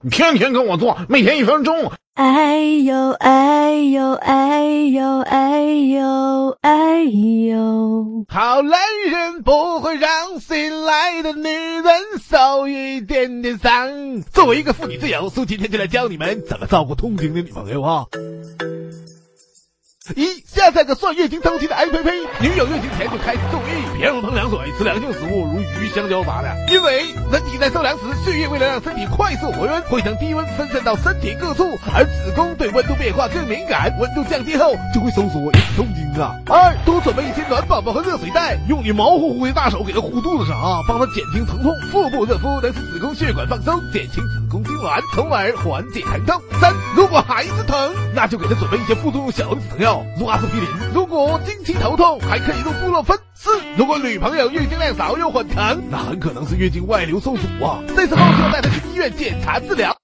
你天天跟我做，每天一分钟。哎呦哎呦哎呦哎呦哎呦！好男人不会让心爱的女人受一点点伤。作为一个妇女之友，苏今天就来教你们怎么照顾痛经的女朋友啊。一下载个算月经周期的 APP，女友月经前就开始注意，别让碰凉水，吃凉性食物如鱼、香蕉啥的。因为人体在受凉时，血液为了让身体快速回温，会将低温分散到身体各处，而子宫对温度变化更敏感，温度降低后就会收缩，引起痛经啊。二准备一些暖宝宝和热水袋，用你毛乎乎的大手给它护肚子上啊，帮它减轻疼痛。腹部热敷能使子宫血管放松，减轻子宫痉挛，从而缓解疼痛。三如果孩子疼，那就给他准备一些副作用小的止疼药。如阿司匹林。如果经期头痛，还可以用布洛芬。四，如果女朋友月经量少又很疼，那很可能是月经外流受阻啊。这时候就要带她去医院检查治疗。